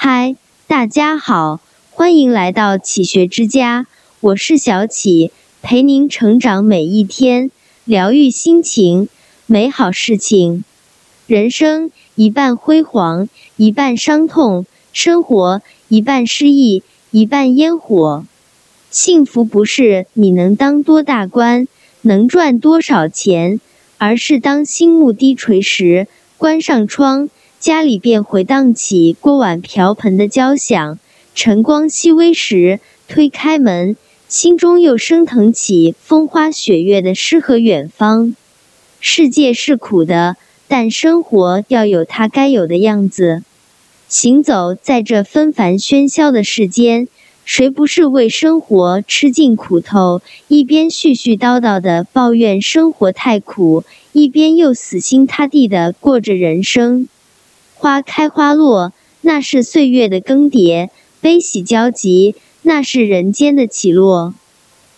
嗨，大家好，欢迎来到启学之家，我是小启，陪您成长每一天，疗愈心情，美好事情。人生一半辉煌，一半伤痛；生活一半失意，一半烟火。幸福不是你能当多大官，能赚多少钱，而是当心目低垂时，关上窗。家里便回荡起锅碗瓢盆的交响，晨光熹微时，推开门，心中又升腾起风花雪月的诗和远方。世界是苦的，但生活要有它该有的样子。行走在这纷繁喧嚣的世间，谁不是为生活吃尽苦头？一边絮絮叨叨的抱怨生活太苦，一边又死心塌地的过着人生。花开花落，那是岁月的更迭；悲喜交集，那是人间的起落。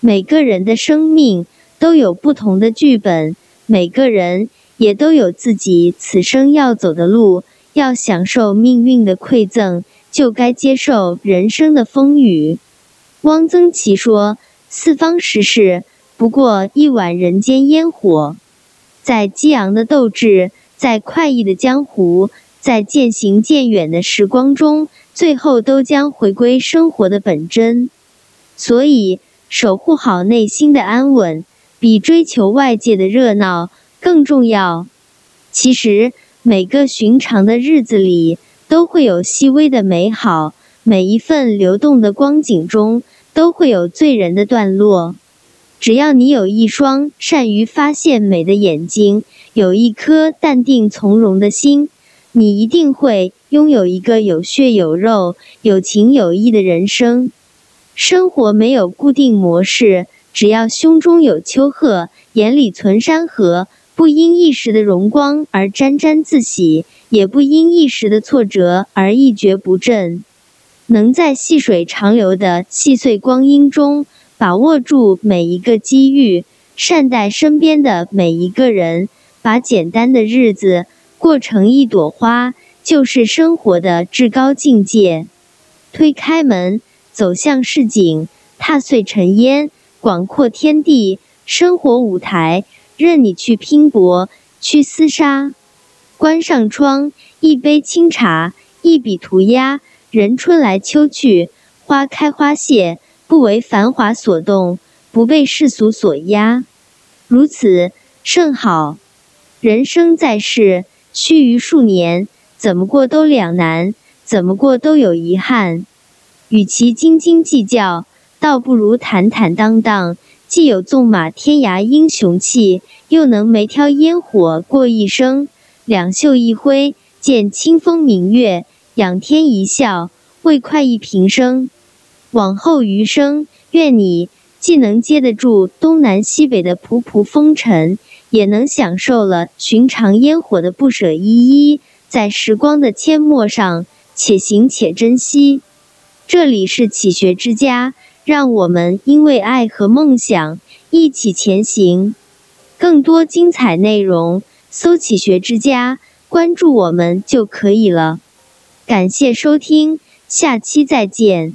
每个人的生命都有不同的剧本，每个人也都有自己此生要走的路。要享受命运的馈赠，就该接受人生的风雨。汪曾祺说：“四方时事，不过一碗人间烟火。”在激昂的斗志，在快意的江湖。在渐行渐远的时光中，最后都将回归生活的本真。所以，守护好内心的安稳，比追求外界的热闹更重要。其实，每个寻常的日子里，都会有细微的美好；每一份流动的光景中，都会有醉人的段落。只要你有一双善于发现美的眼睛，有一颗淡定从容的心。你一定会拥有一个有血有肉、有情有义的人生。生活没有固定模式，只要胸中有丘壑，眼里存山河，不因一时的荣光而沾沾自喜，也不因一时的挫折而一蹶不振。能在细水长流的细碎光阴中把握住每一个机遇，善待身边的每一个人，把简单的日子。过成一朵花，就是生活的至高境界。推开门，走向市井，踏碎尘烟，广阔天地，生活舞台，任你去拼搏，去厮杀。关上窗，一杯清茶，一笔涂鸦，人春来秋去，花开花谢，不为繁华所动，不被世俗所压，如此甚好。人生在世。须臾数年，怎么过都两难，怎么过都有遗憾。与其斤斤计较，倒不如坦坦荡荡，既有纵马天涯英雄气，又能眉挑烟火过一生。两袖一挥，见清风明月，仰天一笑，为快意平生。往后余生，愿你既能接得住东南西北的仆仆风尘。也能享受了寻常烟火的不舍依依，在时光的阡陌上，且行且珍惜。这里是启学之家，让我们因为爱和梦想一起前行。更多精彩内容，搜“启学之家”，关注我们就可以了。感谢收听，下期再见。